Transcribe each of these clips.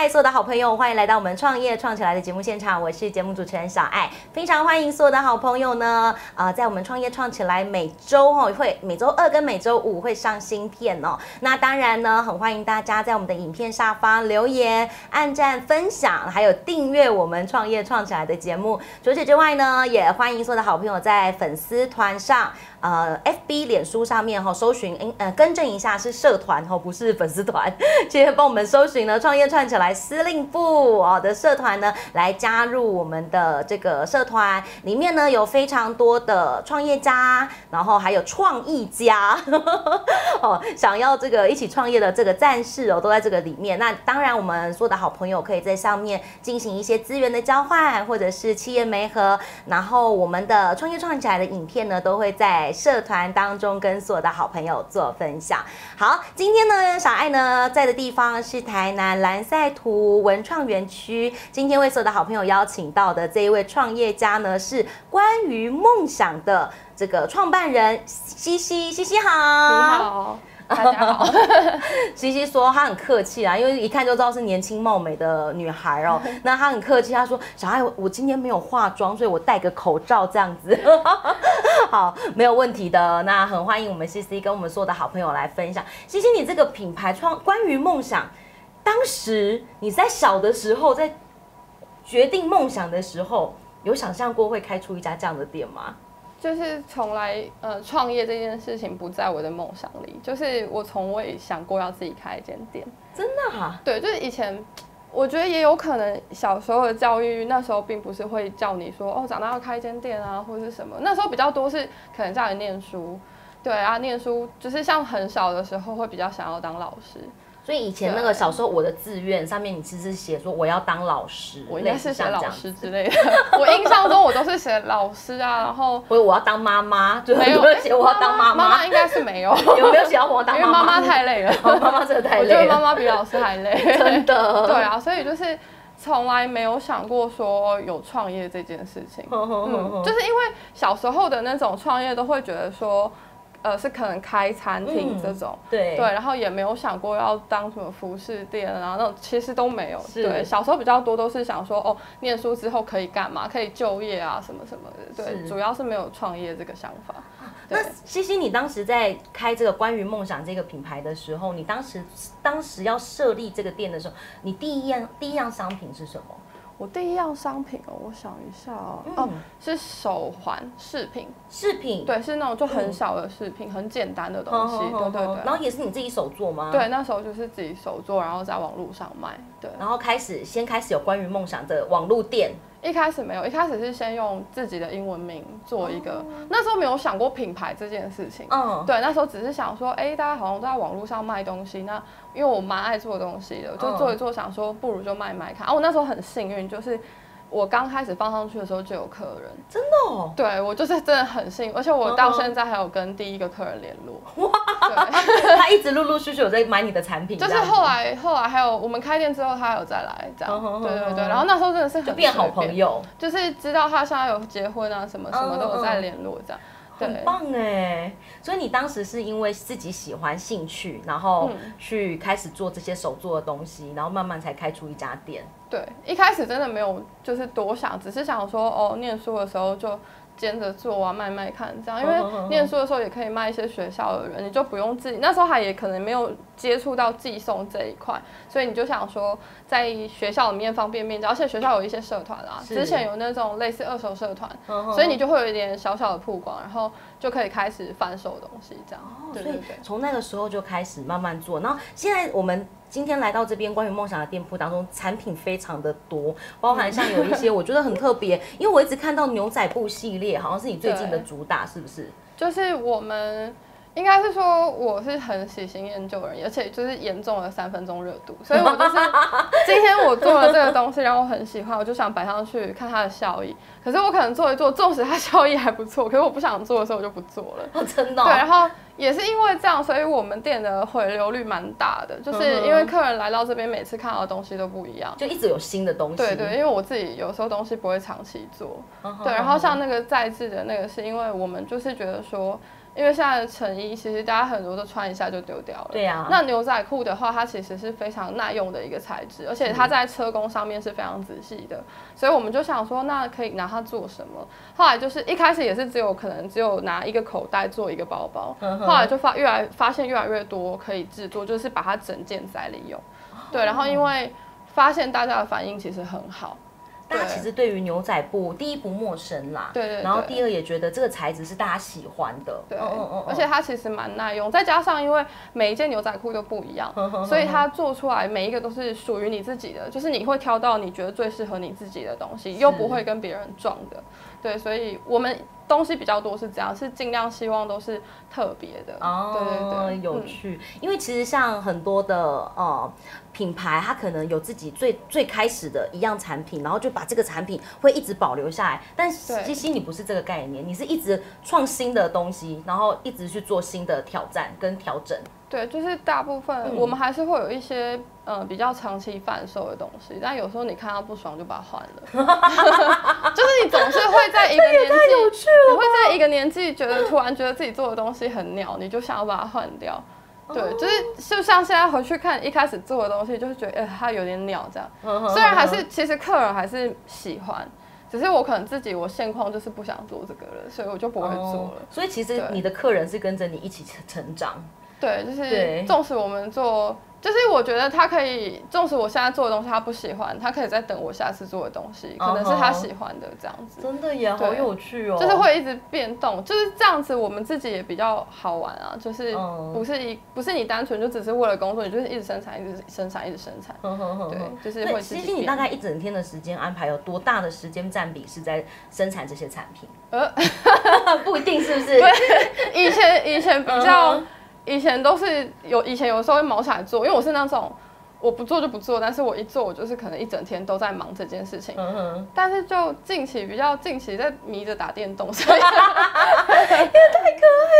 嗨，所有的好朋友，欢迎来到我们创业创起来的节目现场，我是节目主持人小爱，非常欢迎所有的好朋友呢，呃，在我们创业创起来每周哦会每周二跟每周五会上新片哦，那当然呢，很欢迎大家在我们的影片下方留言、按赞、分享，还有订阅我们创业创起来的节目。除此之外呢，也欢迎所有的好朋友在粉丝团上。呃，FB 脸书上面哈，搜寻，嗯呃，更正一下是社团哈，不是粉丝团，谢谢帮我们搜寻呢，创业串起来司令部哦的社团呢，来加入我们的这个社团，里面呢有非常多的创业家，然后还有创意家 哦，想要这个一起创业的这个战士哦，都在这个里面。那当然，我们所有的好朋友可以在上面进行一些资源的交换，或者是企业媒合，然后我们的创业创起来的影片呢，都会在。社团当中跟所有的好朋友做分享。好，今天呢，小爱呢在的地方是台南蓝赛图文创园区。今天为所有的好朋友邀请到的这一位创业家呢，是关于梦想的这个创办人西西。西西好，你好。大家好，西西说她很客气啊，因为一看就知道是年轻貌美的女孩哦。那她很客气，她说：“小爱，我今天没有化妆，所以我戴个口罩这样子。”好，没有问题的。那很欢迎我们西西跟我们所有的好朋友来分享。西西，你这个品牌创关于梦想，当时你在小的时候，在决定梦想的时候，有想象过会开出一家这样的店吗？就是从来呃创业这件事情不在我的梦想里，就是我从未想过要自己开一间店。真的哈？对，就是以前我觉得也有可能小时候的教育那时候并不是会叫你说哦长大要开一间店啊或者是什么，那时候比较多是可能叫你念书，对啊念书就是像很小的时候会比较想要当老师。所以以前那个小时候我的志愿上面，你其实写说我要当老师，我应该是写老师之类的。我印象中我都是写老师啊，然后我我要当妈妈，就没有写我要当妈妈。妈妈应该是没有，有没有写要我当妈妈？因为妈妈太累了，妈妈真的太累。我觉得妈妈比老师还累，真的。对啊，所以就是从来没有想过说有创业这件事情。嗯，就是因为小时候的那种创业都会觉得说。呃，是可能开餐厅这种，对对，然后也没有想过要当什么服饰店啊，那种其实都没有。对，小时候比较多都是想说，哦，念书之后可以干嘛？可以就业啊，什么什么的。对，主要是没有创业这个想法。那西西，你当时在开这个关于梦想这个品牌的时候，你当时当时要设立这个店的时候，你第一样第一样商品是什么？我第一样商品哦，我想一下哦，哦，是手环饰品，饰品，对，是那种就很小的饰品，很简单的东西，对对对。然后也是你自己手做吗？对，那时候就是自己手做，然后在网络上卖，对。然后开始先开始有关于梦想的网络店。一开始没有，一开始是先用自己的英文名做一个，那时候没有想过品牌这件事情。嗯，对，那时候只是想说，哎，大家好像都在网络上卖东西，那因为我蛮爱做东西的，就做一做，想说不如就卖卖看。啊，我那时候很幸运，就是。我刚开始放上去的时候就有客人，真的哦。对我就是真的很幸运，而且我到现在还有跟第一个客人联络。哇，他一直陆陆续续有在买你的产品。就是后来后来还有我们开店之后，他有再来这样。对对对，然后那时候真的是就变好朋友，就是知道他现在有结婚啊，什么什么都有在联络这样。很棒哎！所以你当时是因为自己喜欢兴趣，然后去开始做这些手做的东西，然后慢慢才开出一家店。对，一开始真的没有，就是多想，只是想说，哦，念书的时候就兼着做啊，卖卖看这样。因为念书的时候也可以卖一些学校的人，你就不用自己。那时候还也可能没有接触到寄送这一块，所以你就想说，在学校里面方便面交，而且学校有一些社团啊，之前有那种类似二手社团，所以你就会有一点小小的曝光，然后就可以开始贩售东西这样。对对对，从那个时候就开始慢慢做，然后现在我们。今天来到这边关于梦想的店铺当中，产品非常的多，包含像有一些我觉得很特别，因为我一直看到牛仔布系列，好像是你最近的主打，是不是？就是我们应该是说我是很喜新厌旧人，而且就是严重的三分钟热度，所以我就是今天我做了这个东西，然后我很喜欢，我就想摆上去看它的效益。可是我可能做一做，纵使它效益还不错，可是我不想做的时候我就不做了。哦，真的。对，然后。也是因为这样，所以我们店的回流率蛮大的，就是因为客人来到这边，每次看到的东西都不一样，就一直有新的东西。对对，因为我自己有时候东西不会长期做，对。然后像那个在制的那个，是因为我们就是觉得说，因为现在的成衣其实大家很多都穿一下就丢掉了。对啊那牛仔裤的话，它其实是非常耐用的一个材质，而且它在车工上面是非常仔细的，所以我们就想说，那可以拿它做什么？后来就是一开始也是只有可能只有拿一个口袋做一个包包，后来就发越来发现越来越多可以制作，就是把它整件在利用。对，然后因为发现大家的反应其实很好。对大家其实对于牛仔布，第一不陌生啦，对对对然后第二也觉得这个材质是大家喜欢的，对，嗯嗯嗯而且它其实蛮耐用，再加上因为每一件牛仔裤都不一样，所以它做出来每一个都是属于你自己的，就是你会挑到你觉得最适合你自己的东西，又不会跟别人撞的。对，所以我们东西比较多是这样，是尽量希望都是特别的。哦，对对对，嗯有趣。因为其实像很多的呃品牌，它可能有自己最最开始的一样产品，然后就把这个产品会一直保留下来。但对西西你不是这个概念，你是一直创新的东西，然后一直去做新的挑战跟调整。对，就是大部分嗯我们还是会有一些呃比较长期贩售的东西，但有时候你看到不爽就把它换了，就是你总是会在一个 年纪，你会在一个年纪觉得突然觉得自己做的东西很鸟，你就想要把它换掉。对，就是就像现在回去看一开始做的东西，就是觉得哎、它有点鸟这样。虽然还是其实客人还是喜欢，只是我可能自己我现况就是不想做这个了，所以我就不会做哦了。所以其实你的客人是跟着你一起成长。对，就是纵使我们做，就是我觉得他可以，纵使我现在做的东西他不喜欢，他可以再等我下次做的东西，可能是他喜欢的这样子。真的也好有趣哦，就是会一直变动，就是这样子，我们自己也比较好玩啊。就是嗯不是一不是你单纯就只是为了工作，你就是一直生产，一直生产，一直生产。对哼，就是那会自己变西西你大概一整天的时间安排有多大的时间占比是在生产这些产品？呃，不一定是不是？以前以前比较嗯，以前都是有以前有时候会毛起来做，因为我是那种我不做就不做，但是我一做我就是可能一整天都在忙这件事情。嗯哼，但是就近期比较近期在迷着打电动，所以也太可爱了。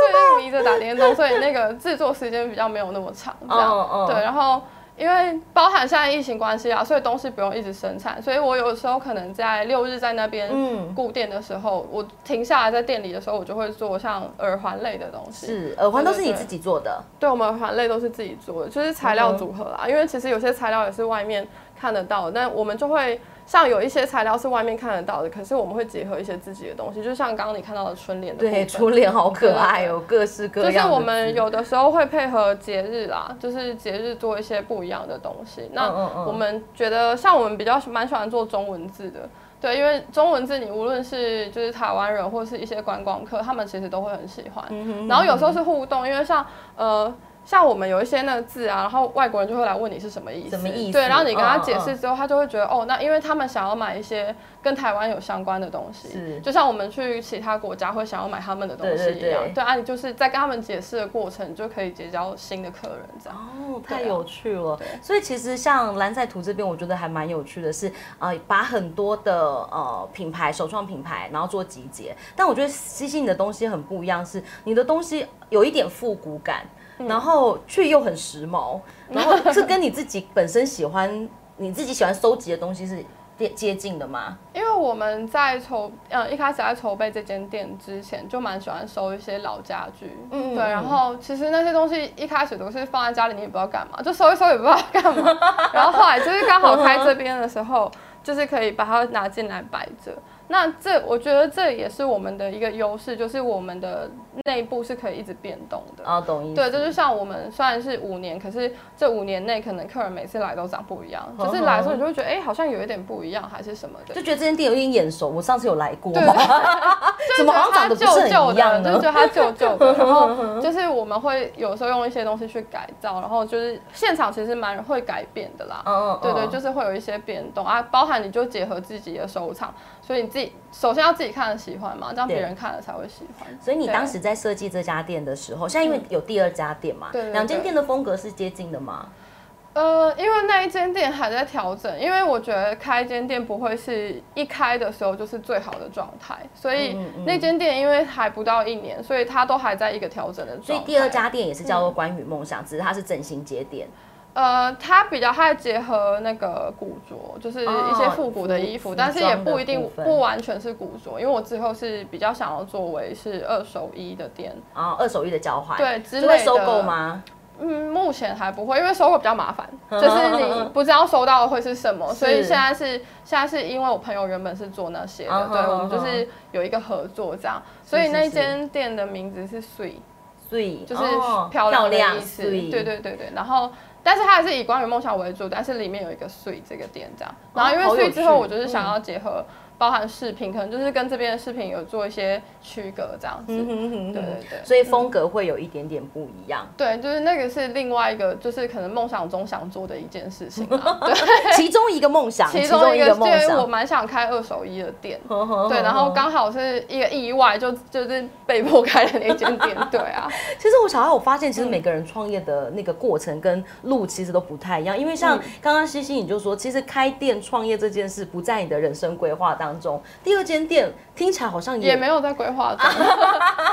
最近迷着打电动，所以那个制作时间比较没有那么长，这样、对。然后因为包含现在疫情关系啊，所以东西不用一直生产，所以我有时候可能在六日在那边嗯顾店的时候，我停下来在店里的时候，我就会做像耳环类的东西。是耳环都是你自己做的，对，我们耳环类都是自己做的，就是材料组合啦。因为其实有些材料也是外面看得到的，但我们就会像有一些材料是外面看得到的，可是我们会结合一些自己的东西，就像刚刚你看到的春联的部对，分。初恋好可爱哦，各式各样的就是我们有的时候会配合节日啦，就是节日做一些不一样的东西。那我们觉得，像我们比较蛮喜欢做中文字的，对，因为中文字你无论是就是台湾人或是一些观光客，他们其实都会很喜欢。嗯然后有时候是互动，因为像呃。像我们有一些那个字啊，然后外国人就会来问你是什么意思，什么意思？对，然后你跟他解释之后，他就会觉得哦，那因为他们想要买一些跟台湾有相关的东西，是。就像我们去其他国家会想要买他们的东西一样，对对啊，你就是在跟他们解释的过程，你就可以结交新的客人这样。哦，太有趣了。对。所以其实像蓝赛图这边，我觉得还蛮有趣的是，呃，把很多的呃品牌、首创品牌，然后做集结。但我觉得西西你的东西很不一样，是你的东西有一点复古感，嗯然后却又很时髦，然后是跟你自己本身喜欢、你自己喜欢收集的东西是接接近的吗？因为我们在筹，呃，一开始在筹备这间店之前，就蛮喜欢收一些老家具，对，嗯对然后其实那些东西一开始都是放在家里，你也不知道干嘛，就收一收也不知道干嘛，然后后来就是刚好开这边的时候，就是可以把它拿进来摆着。那这我觉得这也是我们的一个优势，就是我们的内部是可以一直变动的。啊，懂意思。对，这就像我们虽然是五年，可是这五年内可能客人每次来都长不一样，嗯就是来的时候你就会觉得，哎、好像有一点不一样，还是什么的就。觉得这间店有点眼熟，我上次有来过？怎么好像长得不是很一样就呢？觉得它旧旧的，然后 就是我们会有时候用一些东西去改造，然后就是现场其实蛮会改变的啦。嗯嗯，对对，嗯就是会有一些变动啊，包含你就结合自己的收藏，所以你自己首先要自己看了喜欢嘛，这样别人看了才会喜欢。所以你当时在设计这家店的时候，现在因为有第二家店嘛，嗯对对对两间店的风格是接近的吗？呃，因为那一间店还在调整，因为我觉得开一间店不会是一开的时候就是最好的状态，所以那间店因为还不到一年，所以它都还在一个调整的状态。所以第二家店也是叫做关于梦想，只是它是整形街店。呃，它比较爱结合那个古着，就是一些复古的衣服，服但是也不一定不完全是古着，因为我之后是比较想要作为是二手衣的店，然后二手衣的交换，对之类的收购吗？嗯，目前还不会，因为收购比较麻烦，就是你不知道收到的会是什么，所以现在是现在是因为我朋友原本是做那些的，对我们就是有一个合作这样，所以那间店的名字是 Sweet，所以就是哦漂亮的意思，对对对对，然后。但是它还是以关于梦想为主，但是里面有一个 Sweet 这个点这样，然后因为哦好有 Sweet 之后，我就是想要结合包含饰品，可能就是跟这边的饰品有做一些区隔这样子，嗯哼哼哼对对对所以风格会有一点点不一样。对，就是那个是另外一个，就是可能梦想中想做的一件事情啊。对，其中一个梦想，其中一个，梦因为我。蛮想开二手衣的店。对，然后刚好是一个意外，就就是被迫开了那间店。对啊，其实我小孩我发现，其实每个人创业的那个过程跟路其实都不太一样。因为像嗯刚刚西西你就说，其实开店创业这件事不在你的人生规划当中。第二间店听起来好像也没有在规划中。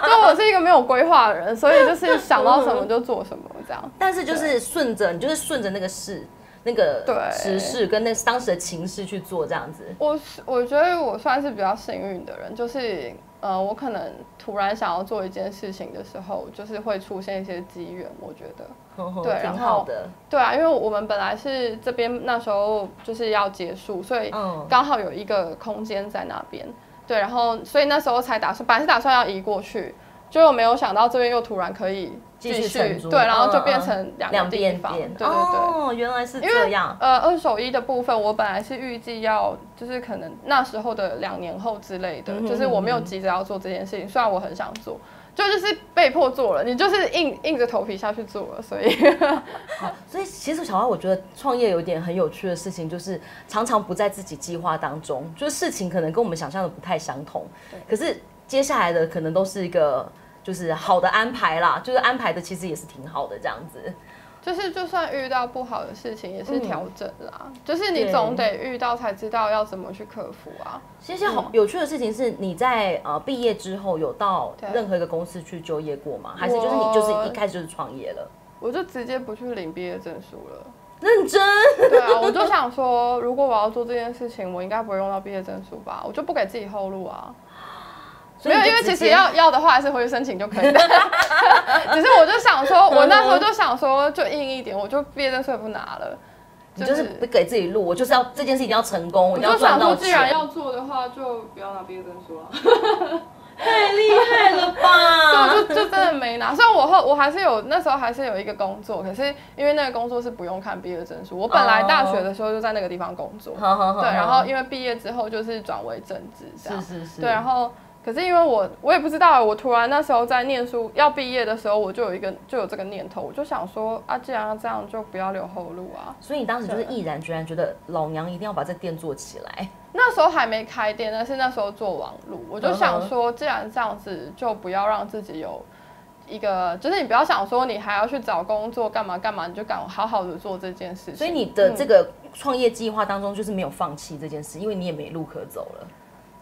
就我是一个没有规划的人，所以就是想到什么就做什么这样。但是就是顺着，你就是顺着那个势、那个对时事跟那当时的情势去做这样子。我是我觉得我算是比较幸运的人，就是呃，我可能突然想要做一件事情的时候，就是会出现一些机缘。我觉得。呵呵挺对然后好的。对啊，因为我们本来是这边那时候就是要结束，所以嗯刚好有一个空间在那边。对，然后所以那时候才打算，本来是打算要移过去，结果没有想到这边又突然可以继续承租对，然后就变成两两个地方。边店对对对。哦，原来是这样。呃，二手衣的部分，我本来是预计要，就是可能那时候的两年后之类的，嗯哼就是我没有急着要做这件事情，虽然我很想做，就就是被迫做了，你就是硬硬着头皮下去做了，所以 好所以其实小花，我觉得创业有一点很有趣的事情，就是常常不在自己计划当中，就是事情可能跟我们想象的不太相同，可是接下来的可能都是一个就是好的安排啦，就是安排的其实也是挺好的这样子。就是就算遇到不好的事情，也是嗯调整啦，就是你总得遇到才知道要怎么去克服啊。其实好有趣的事情是，你在呃毕业之后有到任何一个公司去就业过吗？还是就是你就是一开始就是创业了？我就直接不去领毕业证书了。认真，对啊，我就想说，如果我要做这件事情，我应该不会用到毕业证书吧？我就不给自己后路啊。没有，因为其实要要的话，还是回去申请就可以了。只是我就想说，我 那时候就想说，就硬一点，我就毕业证书也不拿了。你就是不给自己路，我就是要这件事一定要成功，我就想说。既然要做的话，就不要拿毕业证书了。太厉害了吧！我就就真的没拿。虽然我后我还是有那时候还是有一个工作，可是因为那个工作是不用看毕业证书，我本来大学的时候就在那个地方工作。好好好，对，然后因为毕业之后就是转为政治这样。是是是，对，然后可是因为我我也不知道，我突然那时候在念书要毕业的时候，我就有一个就有这个念头，我就想说啊，既然要这样，就不要留后路啊。所以你当时就是毅然决然觉得老娘一定要把这店做起来。那时候还没开店，但是那时候做网路，我就想说，既然这样子，就不要让自己有一个，就是你不要想说你还要去找工作干嘛干嘛，你就敢好好的做这件事情。所以你的这个创业计划当中就是没有放弃这件事，因为你也没路可走了。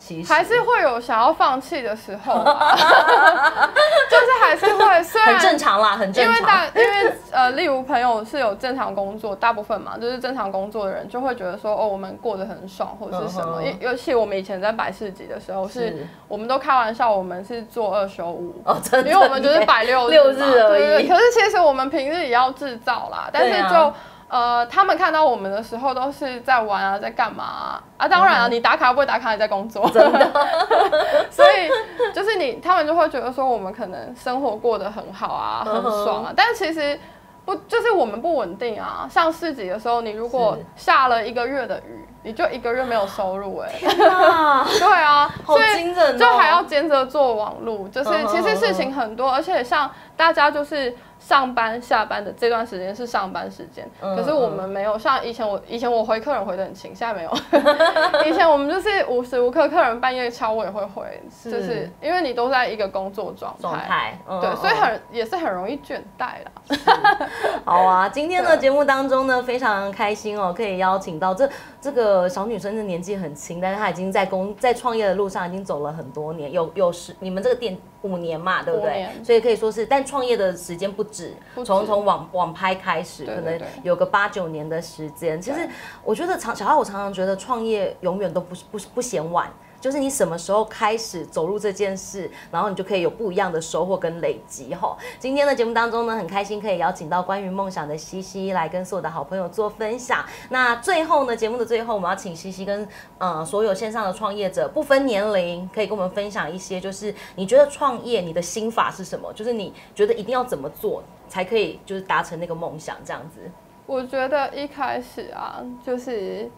其实还是会有想要放弃的时候啊，就是还是会，虽然很正常啦，很正因为大。因为呃，例如朋友是有正常工作，大部分嘛，就是正常工作的人就会觉得说，哦，我们过得很爽或者是什么。尤尤其我们以前在百事集的时候是，是我们都开玩笑，我们是做二休五。哦，真的，因为我们就是百六六日而对对对已。可是其实我们平日也要制造啦，但是就、呃，他们看到我们的时候都是在玩啊，在干嘛啊？啊当然啊，嗯你打卡不会打卡，你在工作，真的。所以就是你，他们就会觉得说我们可能生活过得很好啊，很爽啊，但其实。不，就是我们不稳定啊。上市集的时候，你如果下了一个月的雨，你就一个月没有收入哎、啊，对啊，好所以惊人哦！就还要兼着做网路，就是嗯其实事情很多，而且像大家就是上班下班的这段时间是上班时间，嗯可是我们没有像以前我以前我回客人回的很勤，现在没有。以前我们就是无时无刻客人半夜敲我也会回，是就是因为你都在一个工作状状态。嗯对，所以嗯很也是很容易倦怠啦。好啊，今天的节目当中呢，非常开心哦，可以邀请到这这个个小女生的年纪很轻，但是她已经在工在创业的路上已经走了很多年，有有十你们这个店五年嘛，对不对？所以可以说是，但创业的时间不止，从从网网拍开始，可能有个八九年的时间。其实我觉得常小孩，我常常觉得创业永远都不不不嫌晚。就是你什么时候开始走入这件事，然后你就可以有不一样的收获跟累积哈。今天的节目当中呢，很开心可以邀请到关于梦想的西西来跟所有的好朋友做分享。那最后呢，节目的最后，我们要请西西跟呃所有线上的创业者，不分年龄，可以跟我们分享一些，就是你觉得创业你的心法是什么？就是你觉得一定要怎么做才可以，就是达成那个梦想这样子。我觉得一开始啊，就是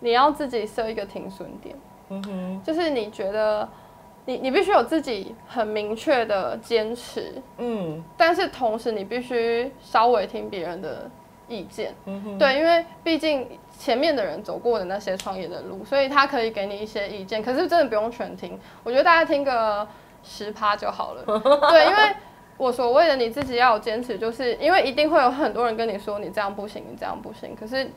你要自己设一个停损点，嗯哼，就是你觉得你你必须有自己很明确的坚持，嗯。但是同时你必须稍微听别人的意见，嗯哼，对，因为毕竟前面的人走过的那些创业的路，所以他可以给你一些意见，可是真的不用全听，我觉得大家听个十趴就好了，对，因为。我所谓的你自己要有坚持，就是因为一定会有很多人跟你说你这样不行，你这样不行，可是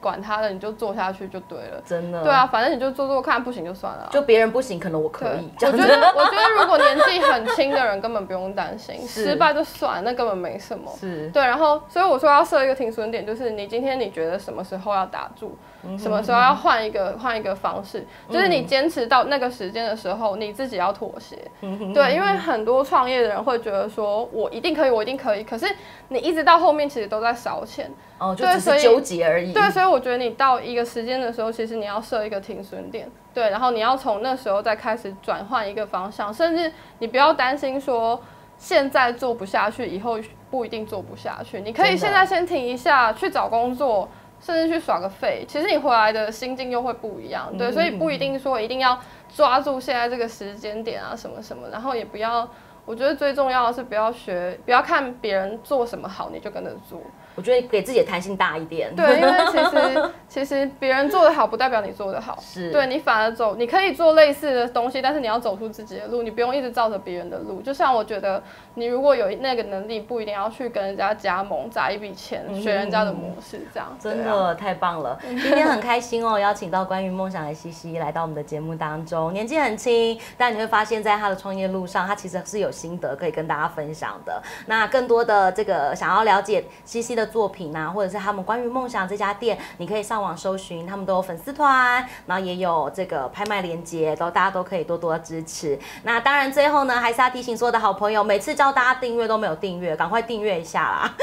管他的，你就做下去就对了。真的，对啊，，反正你就做做看，不行就算了啊。就别人不行，可能我可以，，我觉得我觉得如果年纪很轻的人根本不用担心，失败就算了，那根本没什么。是，对，然后所以我说要设一个停损点，就是你今天你觉得什么时候要打住，嗯什么时候要换一个换一个方式，就是你坚持到那个时间的时候，你自己要妥协。嗯对，因为很多创业的人会觉得说我一定可以，我一定可以，可是你一直到后面其实都在烧钱。哦，就对所以只是纠结而已。对，所以我觉得你到一个时间的时候，其实你要设一个停损点，对，然后你要从那时候再开始转换一个方向，甚至你不要担心说现在做不下去，以后不一定做不下去，你可以现在先停一下，去找工作。甚至去耍个废，其实你回来的心境又会不一样，对，所以不一定说一定要抓住现在这个时间点啊，什么什么，然后也不要，我觉得最重要的是不要学，不要看别人做什么好你就跟着做，我觉得给自己的弹性大一点。对，因为其实 其实别人做的好不代表你做的好，是对你反而走，你可以做类似的东西，但是你要走出自己的路，你不用一直照着别人的路。就像我觉得，你如果有那个能力，不一定要去跟人家加盟砸一笔钱，学人家的模式，这样真的太棒了！今天很开心哦，邀请到关于梦想的西西来到我们的节目当中。年纪很轻，但你会发现在他的创业路上，他其实是有心得可以跟大家分享的。那更多的这个想要了解西西的作品啊，或者是他们关于梦想这家店，你可以上网搜寻，他们都有粉丝团，然后也有这个拍卖链接，都大家都可以多多支持。那当然最后呢，还是要提醒所有的好朋友，每次叫大家订阅都没有订阅，赶快订阅一下啦！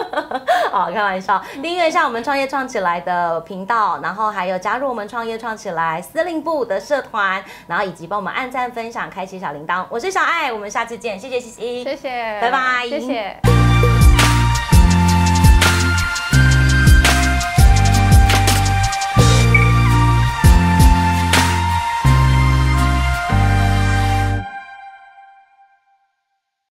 好，开玩笑，订阅一下我们创业创起来的频道，然后还有加入我们创业创起来司令部的社团，然后以及帮我们按赞、分享、开启小铃铛。我是小爱，我们下次见，谢谢西西，谢谢，拜拜谢谢。